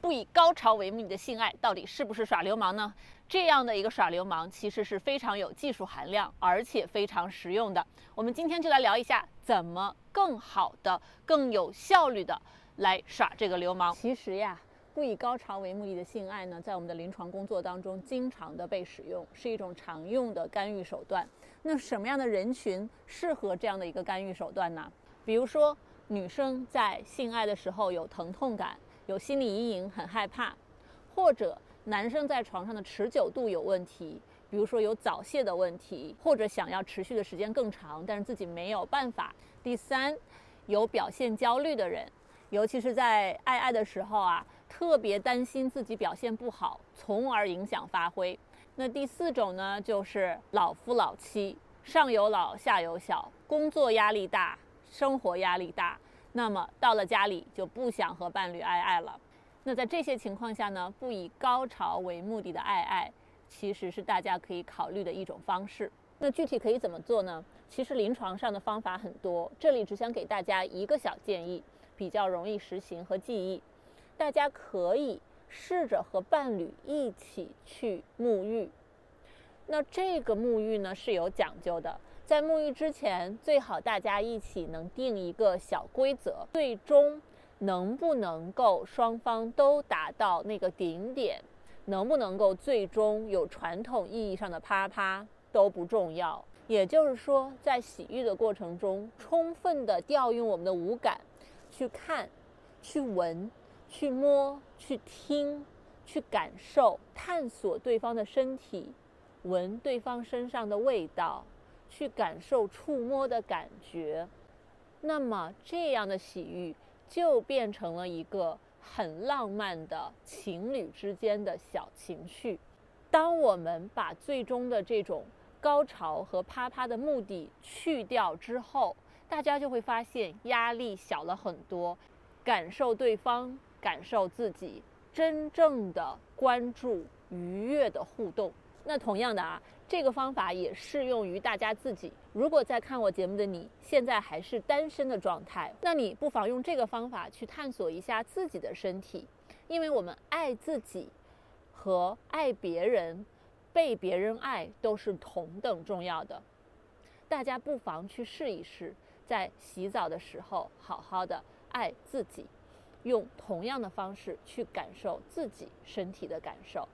不以高潮为目的的性爱，到底是不是耍流氓呢？这样的一个耍流氓，其实是非常有技术含量，而且非常实用的。我们今天就来聊一下，怎么更好的、更有效率的来耍这个流氓。其实呀，不以高潮为目的的性爱呢，在我们的临床工作当中，经常的被使用，是一种常用的干预手段。那什么样的人群适合这样的一个干预手段呢？比如说，女生在性爱的时候有疼痛感。有心理阴影，很害怕，或者男生在床上的持久度有问题，比如说有早泄的问题，或者想要持续的时间更长，但是自己没有办法。第三，有表现焦虑的人，尤其是在爱爱的时候啊，特别担心自己表现不好，从而影响发挥。那第四种呢，就是老夫老妻，上有老下有小，工作压力大，生活压力大。那么到了家里就不想和伴侣爱爱了。那在这些情况下呢，不以高潮为目的的爱爱，其实是大家可以考虑的一种方式。那具体可以怎么做呢？其实临床上的方法很多，这里只想给大家一个小建议，比较容易实行和记忆。大家可以试着和伴侣一起去沐浴。那这个沐浴呢是有讲究的。在沐浴之前，最好大家一起能定一个小规则，最终能不能够双方都达到那个顶点，能不能够最终有传统意义上的啪啪都不重要。也就是说，在洗浴的过程中，充分的调用我们的五感，去看、去闻、去摸、去听、去感受，探索对方的身体，闻对方身上的味道。去感受触摸的感觉，那么这样的洗浴就变成了一个很浪漫的情侣之间的小情绪。当我们把最终的这种高潮和啪啪的目的去掉之后，大家就会发现压力小了很多，感受对方，感受自己，真正的关注愉悦的互动。那同样的啊，这个方法也适用于大家自己。如果在看我节目的你现在还是单身的状态，那你不妨用这个方法去探索一下自己的身体，因为我们爱自己和爱别人、被别人爱都是同等重要的。大家不妨去试一试，在洗澡的时候好好的爱自己，用同样的方式去感受自己身体的感受。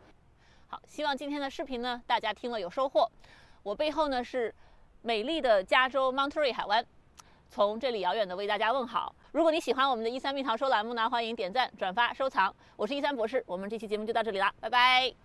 好，希望今天的视频呢，大家听了有收获。我背后呢是美丽的加州 m o n t r e y 海湾，从这里遥远的为大家问好。如果你喜欢我们的一三蜜桃说栏目呢，欢迎点赞、转发、收藏。我是一三博士，我们这期节目就到这里啦，拜拜。